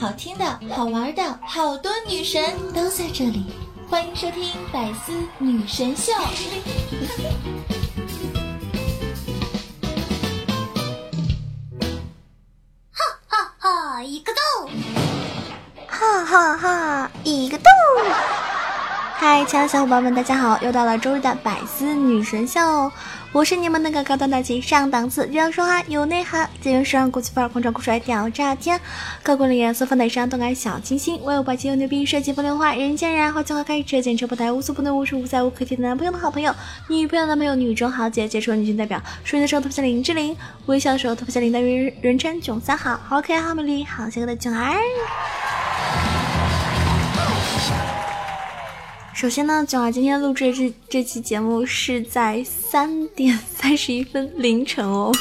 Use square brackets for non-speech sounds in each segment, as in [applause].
好听的、好玩的，好多女神都在这里，欢迎收听百思女神秀。哈哈哈，一个洞，哈哈哈，一个洞。嗨，亲爱的小伙伴们，大家好！又到了周日的百思女神秀，我是你们那个高端大气上档次、要说话有内涵、节约时尚、国际范儿、狂拽酷帅、屌炸天、高贵颜色、风内上动感小清新、外有霸气又牛逼、帅气风流花、人见人爱、花见花开、车见车爆胎、无所不能、无处不在、无可替代男朋友的好朋友、女朋友的男朋友、女中豪杰、杰出女性代表、睡的时候特别像林志玲，微笑的时候特别像林黛玉，人称囧三好，好可爱、好美丽、好邪恶的囧儿。首先呢，囧儿今天录制这这期节目是在三点三十一分凌晨哦。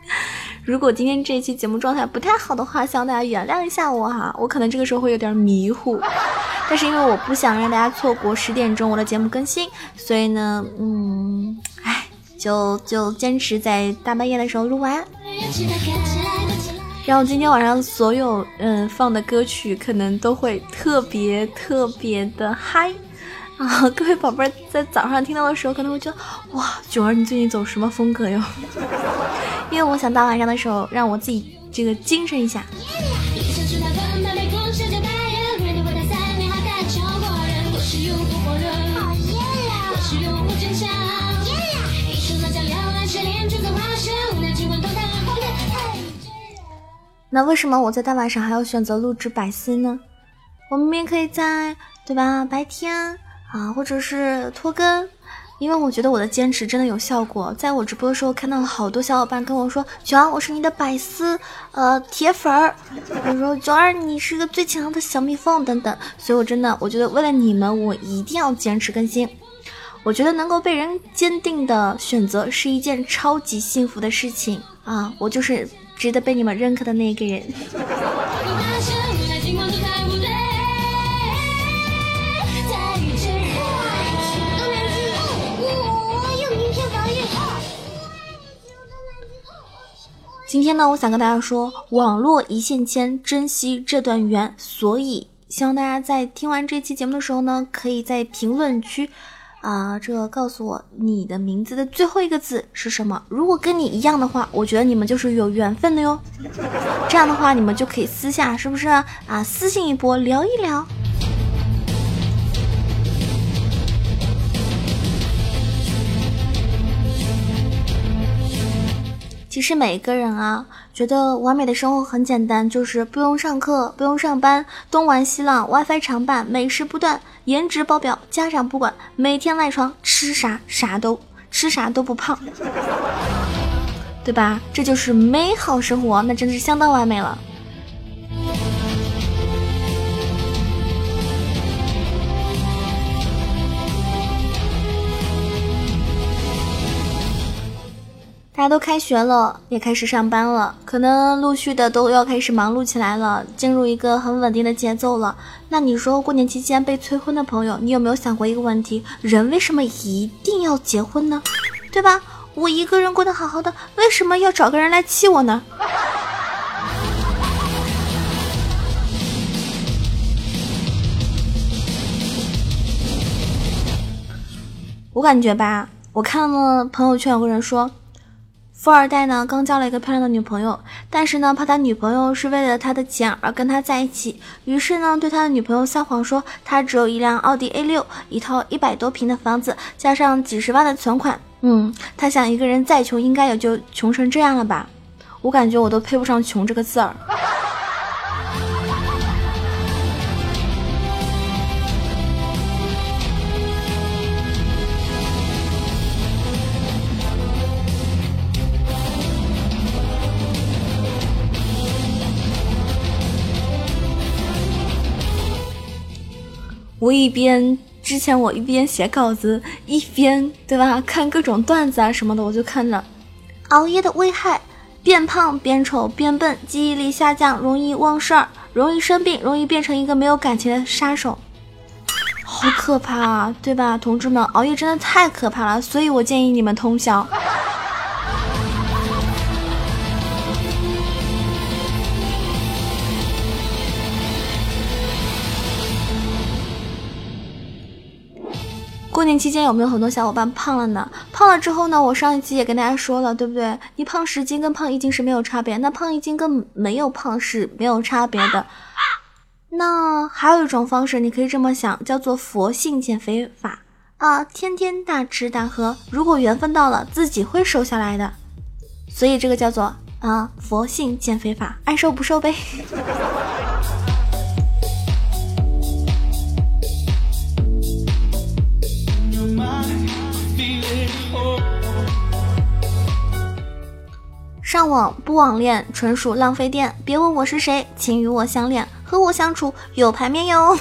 [laughs] 如果今天这期节目状态不太好的话，希望大家原谅一下我哈，我可能这个时候会有点迷糊，但是因为我不想让大家错过十点钟我的节目更新，所以呢，嗯，哎，就就坚持在大半夜的时候录完。然后今天晚上所有嗯放的歌曲可能都会特别特别的嗨。啊，[laughs] 各位宝贝儿，在早上听到的时候，可能会觉得哇，九儿你最近走什么风格哟？[laughs] 因为我想大晚上的时候，让我自己这个精神一下。那为什么我在大晚上还要选择录制百思呢？我明明可以在，对吧？白天。啊，或者是拖更，因为我觉得我的坚持真的有效果。在我直播的时候，看到了好多小伙伴跟我说：“九儿，我是你的百思呃铁粉儿。”我说：“九儿，你是个最强的小蜜蜂等等。”所以，我真的，我觉得为了你们，我一定要坚持更新。我觉得能够被人坚定的选择是一件超级幸福的事情啊！我就是值得被你们认可的那个人。[laughs] 今天呢，我想跟大家说，网络一线牵，珍惜这段缘。所以，希望大家在听完这期节目的时候呢，可以在评论区，啊，这个告诉我你的名字的最后一个字是什么。如果跟你一样的话，我觉得你们就是有缘分的哟。这样的话，你们就可以私下，是不是啊？私信一波，聊一聊。其实每一个人啊，觉得完美的生活很简单，就是不用上课，不用上班，东玩西浪，WiFi 常伴，美食不断，颜值爆表，家长不管，每天赖床，吃啥啥都吃啥都不胖，对吧？这就是美好生活，那真的是相当完美了。大家都开学了，也开始上班了，可能陆续的都要开始忙碌起来了，进入一个很稳定的节奏了。那你说过年期间被催婚的朋友，你有没有想过一个问题：人为什么一定要结婚呢？对吧？我一个人过得好好的，为什么要找个人来气我呢？我感觉吧，我看了朋友圈有个人说。富二代呢，刚交了一个漂亮的女朋友，但是呢，怕他女朋友是为了他的钱而跟他在一起，于是呢，对他的女朋友撒谎说他只有一辆奥迪 A 六，一套一百多平的房子，加上几十万的存款。嗯，他想一个人再穷，应该也就穷成这样了吧？我感觉我都配不上穷这个字儿。我一边之前我一边写稿子，一边对吧看各种段子啊什么的，我就看着熬夜的危害：变胖、变丑、变笨，记忆力下降，容易忘事儿，容易生病，容易变成一个没有感情的杀手，好可怕啊，对吧，同志们？熬夜真的太可怕了，所以我建议你们通宵。过年期间有没有很多小伙伴胖了呢？胖了之后呢？我上一期也跟大家说了，对不对？你胖十斤跟胖一斤是没有差别，那胖一斤跟没有胖是没有差别的。那还有一种方式，你可以这么想，叫做佛性减肥法啊，天天大吃大喝，如果缘分到了，自己会瘦下来的。所以这个叫做啊佛性减肥法，爱瘦不瘦呗。[laughs] 上网不网恋纯属浪费电，别问我是谁，请与我相恋，和我相处有排面哟。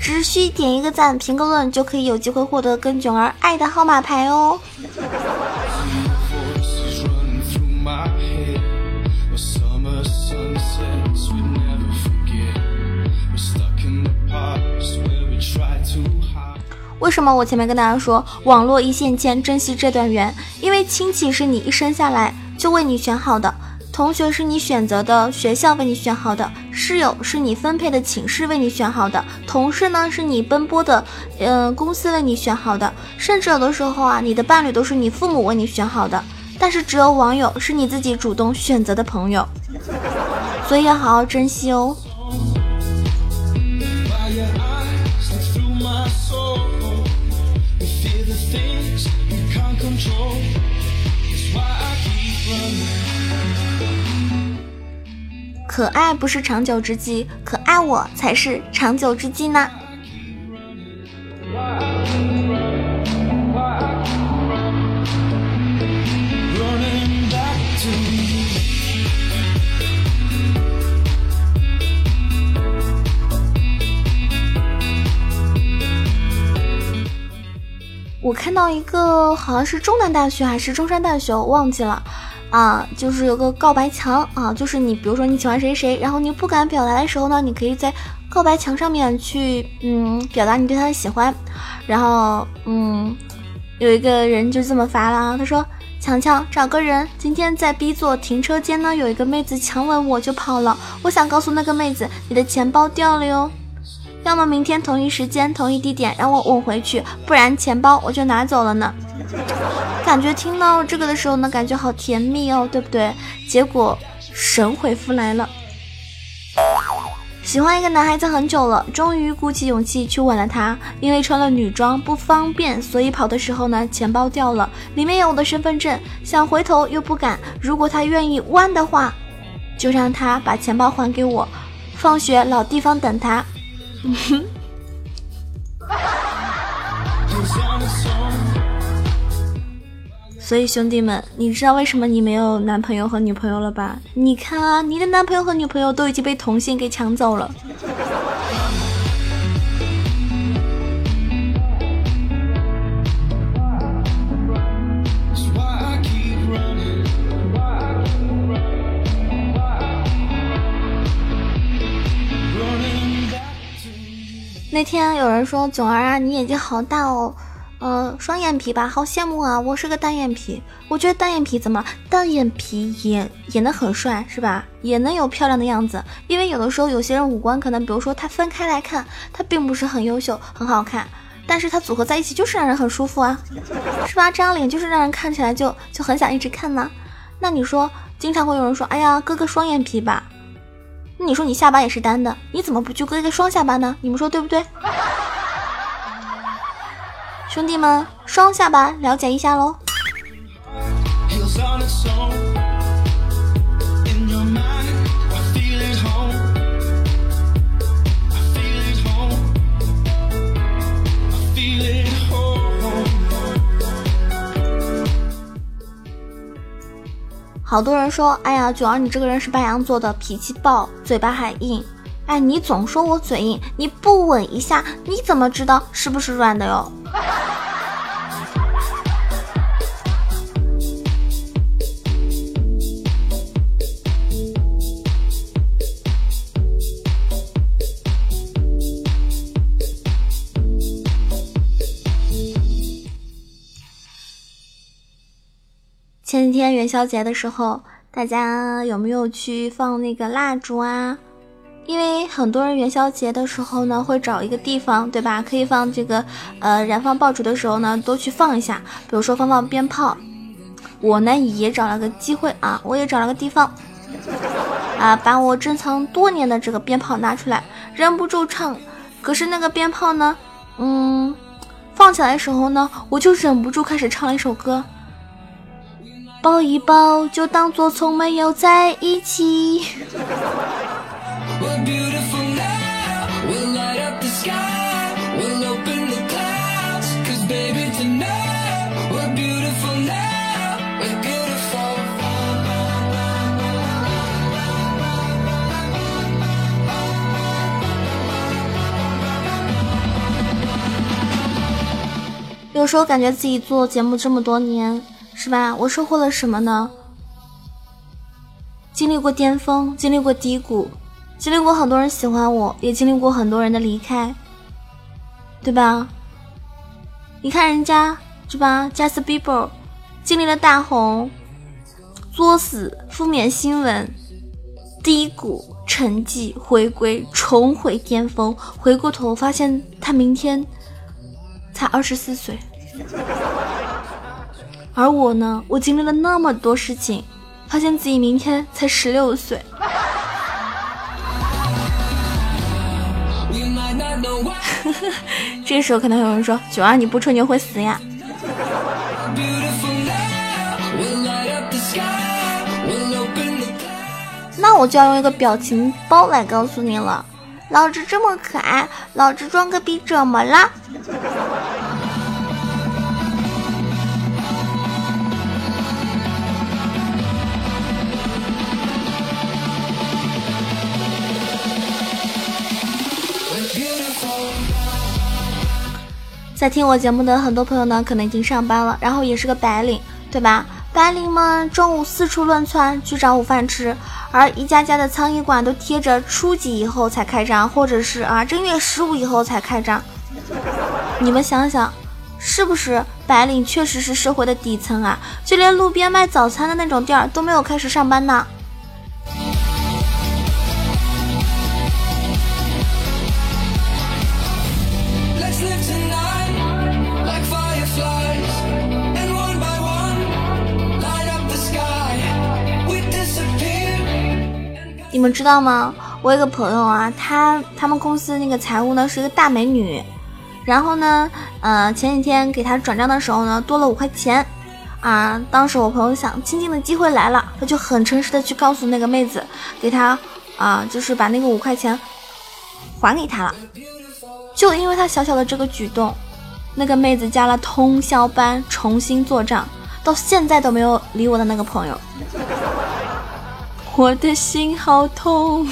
只需点一个赞，评个论，就可以有机会获得跟囧儿爱的号码牌哦。为什么我前面跟大家说网络一线牵，珍惜这段缘？因为亲戚是你一生下来就为你选好的，同学是你选择的学校为你选好的，室友是你分配的寝室为你选好的，同事呢是你奔波的嗯公司为你选好的，甚至有的时候啊，你的伴侣都是你父母为你选好的。但是只有网友是你自己主动选择的朋友，[laughs] 所以要好好珍惜哦。可爱不是长久之计，可爱我才是长久之计呢。我看到一个好像是中南大学还是中山大学，我忘记了，啊，就是有个告白墙啊，就是你比如说你喜欢谁谁，然后你不敢表达的时候呢，你可以在告白墙上面去嗯表达你对他的喜欢，然后嗯有一个人就这么发了，他说强强找个人，今天在 B 座停车间呢有一个妹子强吻我就跑了，我想告诉那个妹子你的钱包掉了哟。要么明天同一时间同一地点让我吻回去，不然钱包我就拿走了呢。感觉听到这个的时候呢，感觉好甜蜜哦，对不对？结果神回复来了，喜欢一个男孩子很久了，终于鼓起勇气去吻了他。因为穿了女装不方便，所以跑的时候呢，钱包掉了，里面有我的身份证。想回头又不敢，如果他愿意弯的话，就让他把钱包还给我。放学老地方等他。[laughs] 所以兄弟们，你知道为什么你没有男朋友和女朋友了吧？你看啊，你的男朋友和女朋友都已经被同性给抢走了。那天有人说囧儿啊，你眼睛好大哦，呃，双眼皮吧，好羡慕啊！我是个单眼皮，我觉得单眼皮怎么单眼皮也也能很帅是吧？也能有漂亮的样子，因为有的时候有些人五官可能，比如说他分开来看，他并不是很优秀很好看，但是他组合在一起就是让人很舒服啊，[laughs] 是吧？这张脸就是让人看起来就就很想一直看呢。那你说，经常会有人说，哎呀，割个双眼皮吧。那你说你下巴也是单的，你怎么不去割一个双下巴呢？你们说对不对？兄弟们，双下巴了解一下喽。好多人说，哎呀，九儿你这个人是白羊座的，脾气暴，嘴巴还硬。哎，你总说我嘴硬，你不吻一下，你怎么知道是不是软的哟？前几天元宵节的时候，大家有没有去放那个蜡烛啊？因为很多人元宵节的时候呢，会找一个地方，对吧？可以放这个呃燃放爆竹的时候呢，都去放一下，比如说放放鞭炮。我呢也找了个机会啊，我也找了个地方，[laughs] 啊，把我珍藏多年的这个鞭炮拿出来，忍不住唱。可是那个鞭炮呢，嗯，放起来的时候呢，我就忍不住开始唱了一首歌。抱一抱，就当做从没有在一起。有时候感觉自己做节目这么多年。是吧？我收获了什么呢？经历过巅峰，经历过低谷，经历过很多人喜欢我，也经历过很多人的离开，对吧？你看人家，是吧？Justin Bieber 经历了大红、作死、负面新闻、低谷、沉寂、回归、重回巅峰，回过头发现他明天才二十四岁。[laughs] 而我呢，我经历了那么多事情，发现自己明天才十六岁。[laughs] 这时候可能有人说：“九儿，你不吹牛会死呀？” [laughs] 那我就要用一个表情包来告诉你了。老子这么可爱，老子装个逼怎么了？在听我节目的很多朋友呢，可能已经上班了，然后也是个白领，对吧？白领们中午四处乱窜去找午饭吃，而一家家的苍蝇馆都贴着初几以后才开张，或者是啊正月十五以后才开张。你们想想，是不是白领确实是社会的底层啊？就连路边卖早餐的那种店儿都没有开始上班呢。们知道吗？我有个朋友啊，他他们公司那个财务呢是一个大美女，然后呢，呃，前几天给他转账的时候呢，多了五块钱，啊，当时我朋友想，亲近的机会来了，他就很诚实的去告诉那个妹子，给他啊，就是把那个五块钱还给他了，就因为他小小的这个举动，那个妹子加了通宵班重新做账，到现在都没有理我的那个朋友。我的心好痛。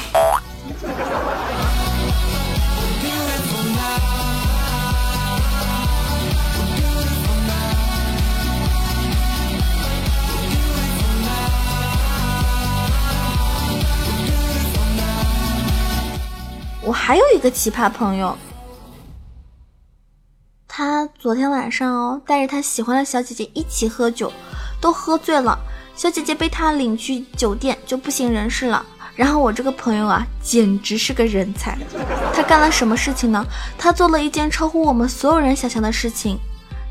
我还有一个奇葩朋友，他昨天晚上哦，带着他喜欢的小姐姐一起喝酒，都喝醉了。小姐姐被他领去酒店就不省人事了。然后我这个朋友啊，简直是个人才。他干了什么事情呢？他做了一件超乎我们所有人想象的事情。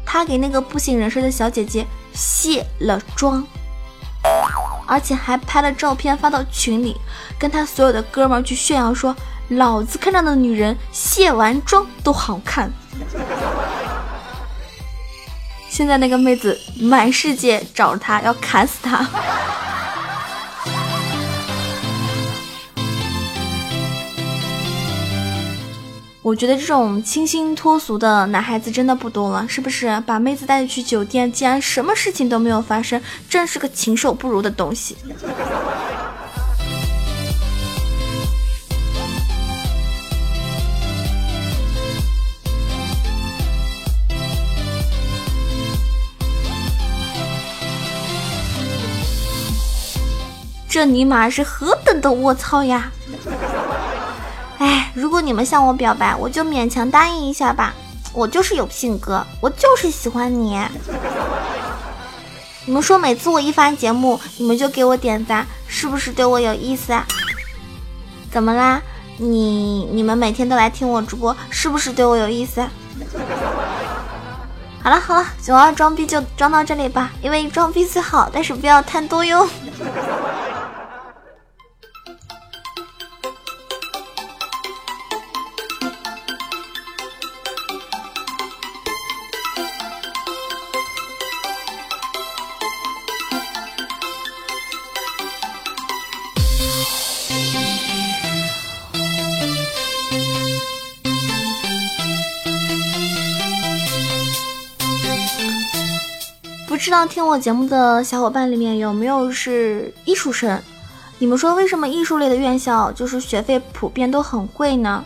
他给那个不省人事的小姐姐卸了妆，而且还拍了照片发到群里，跟他所有的哥们儿去炫耀说：“老子看上的女人卸完妆都好看。”现在那个妹子满世界找他，要砍死他。[laughs] 我觉得这种清新脱俗的男孩子真的不多了，是不是？把妹子带去酒店，竟然什么事情都没有发生，真是个禽兽不如的东西。这尼玛是何等的卧槽呀！哎，如果你们向我表白，我就勉强答应一下吧。我就是有性格，我就是喜欢你。你们说每次我一发节目，你们就给我点赞，是不是对我有意思啊？怎么啦？你你们每天都来听我直播，是不是对我有意思？[laughs] 好了好了，九二装逼就装到这里吧，因为装逼最好，但是不要贪多哟。不知道听我节目的小伙伴里面有没有是艺术生？你们说为什么艺术类的院校就是学费普遍都很贵呢？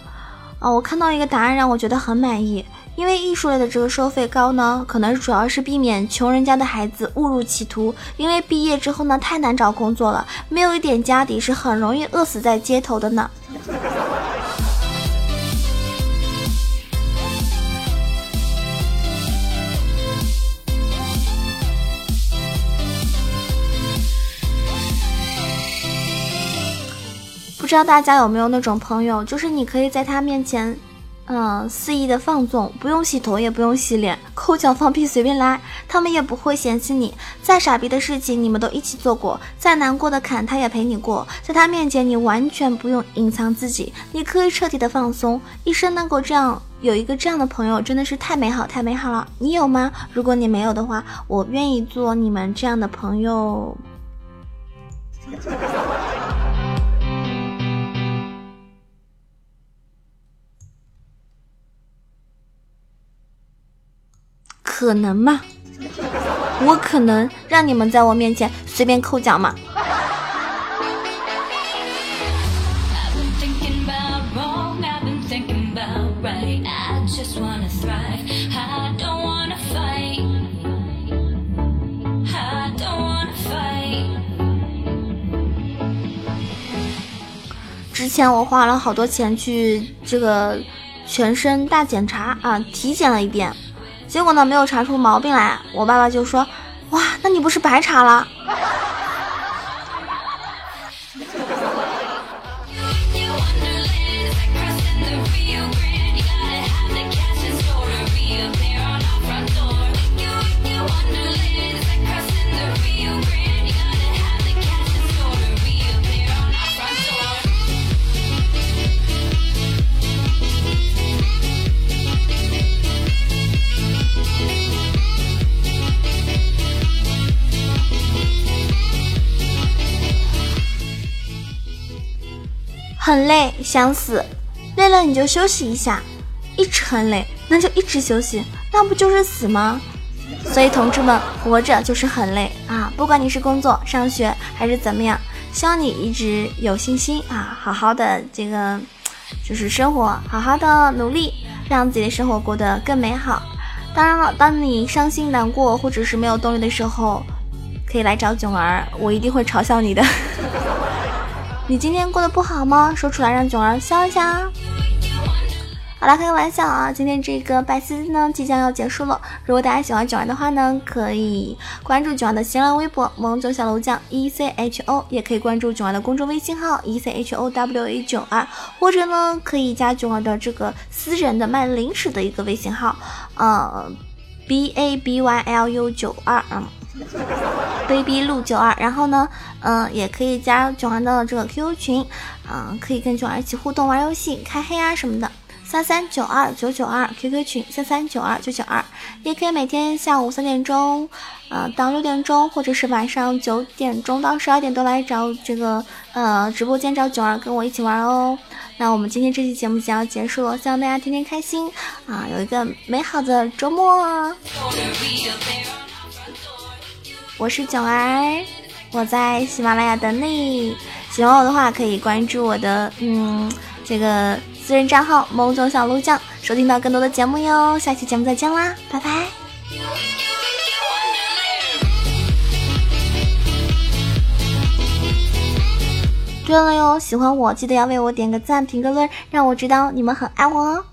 啊，我看到一个答案让我觉得很满意，因为艺术类的这个收费高呢，可能主要是避免穷人家的孩子误入歧途，因为毕业之后呢太难找工作了，没有一点家底是很容易饿死在街头的呢。不知道大家有没有那种朋友，就是你可以在他面前，嗯，肆意的放纵，不用洗头也不用洗脸，抠脚放屁随便来，他们也不会嫌弃你。再傻逼的事情你们都一起做过，再难过的坎他也陪你过。在他面前你完全不用隐藏自己，你可以彻底的放松。一生能够这样有一个这样的朋友，真的是太美好太美好了。你有吗？如果你没有的话，我愿意做你们这样的朋友。可能吗？我可能让你们在我面前随便抠脚吗？之前我花了好多钱去这个全身大检查啊，体检了一遍。结果呢，没有查出毛病来，我爸爸就说：“哇，那你不是白查了？” [laughs] 很累，想死，累了你就休息一下，一直很累，那就一直休息，那不就是死吗？所以同志们，活着就是很累啊！不管你是工作、上学还是怎么样，希望你一直有信心啊，好好的这个就是生活，好好的努力，让自己的生活过得更美好。当然了，当你伤心难过或者是没有动力的时候，可以来找囧儿，我一定会嘲笑你的。你今天过得不好吗？说出来让囧儿笑一下。好了，开个玩笑啊！今天这个百思呢即将要结束了。如果大家喜欢囧儿的话呢，可以关注囧儿的新浪微博“萌囧小楼酱 E C H O”，也可以关注囧儿的公众微信号 “E C H O W A 九二”，或者呢可以加囧儿的这个私人的卖零食的一个微信号，呃，B A B Y L U 九二啊。baby 路九二，然后呢，嗯，也可以加九儿的这个 QQ 群，嗯，可以跟九儿一起互动玩游戏、开黑啊什么的。三三九二九九二 QQ 群三三九二九九二，也可以每天下午三点钟，呃，到六点钟，或者是晚上九点钟到十二点都来找这个呃直播间找九儿跟我一起玩哦。那我们今天这期节目就要结束了，希望大家天天开心啊，有一个美好的周末。我是囧儿，我在喜马拉雅等你。喜欢我的话，可以关注我的嗯这个私人账号“萌囧小鹿酱”，收听到更多的节目哟。下期节目再见啦，拜拜。对了哟，喜欢我记得要为我点个赞、评个论，让我知道你们很爱我哦。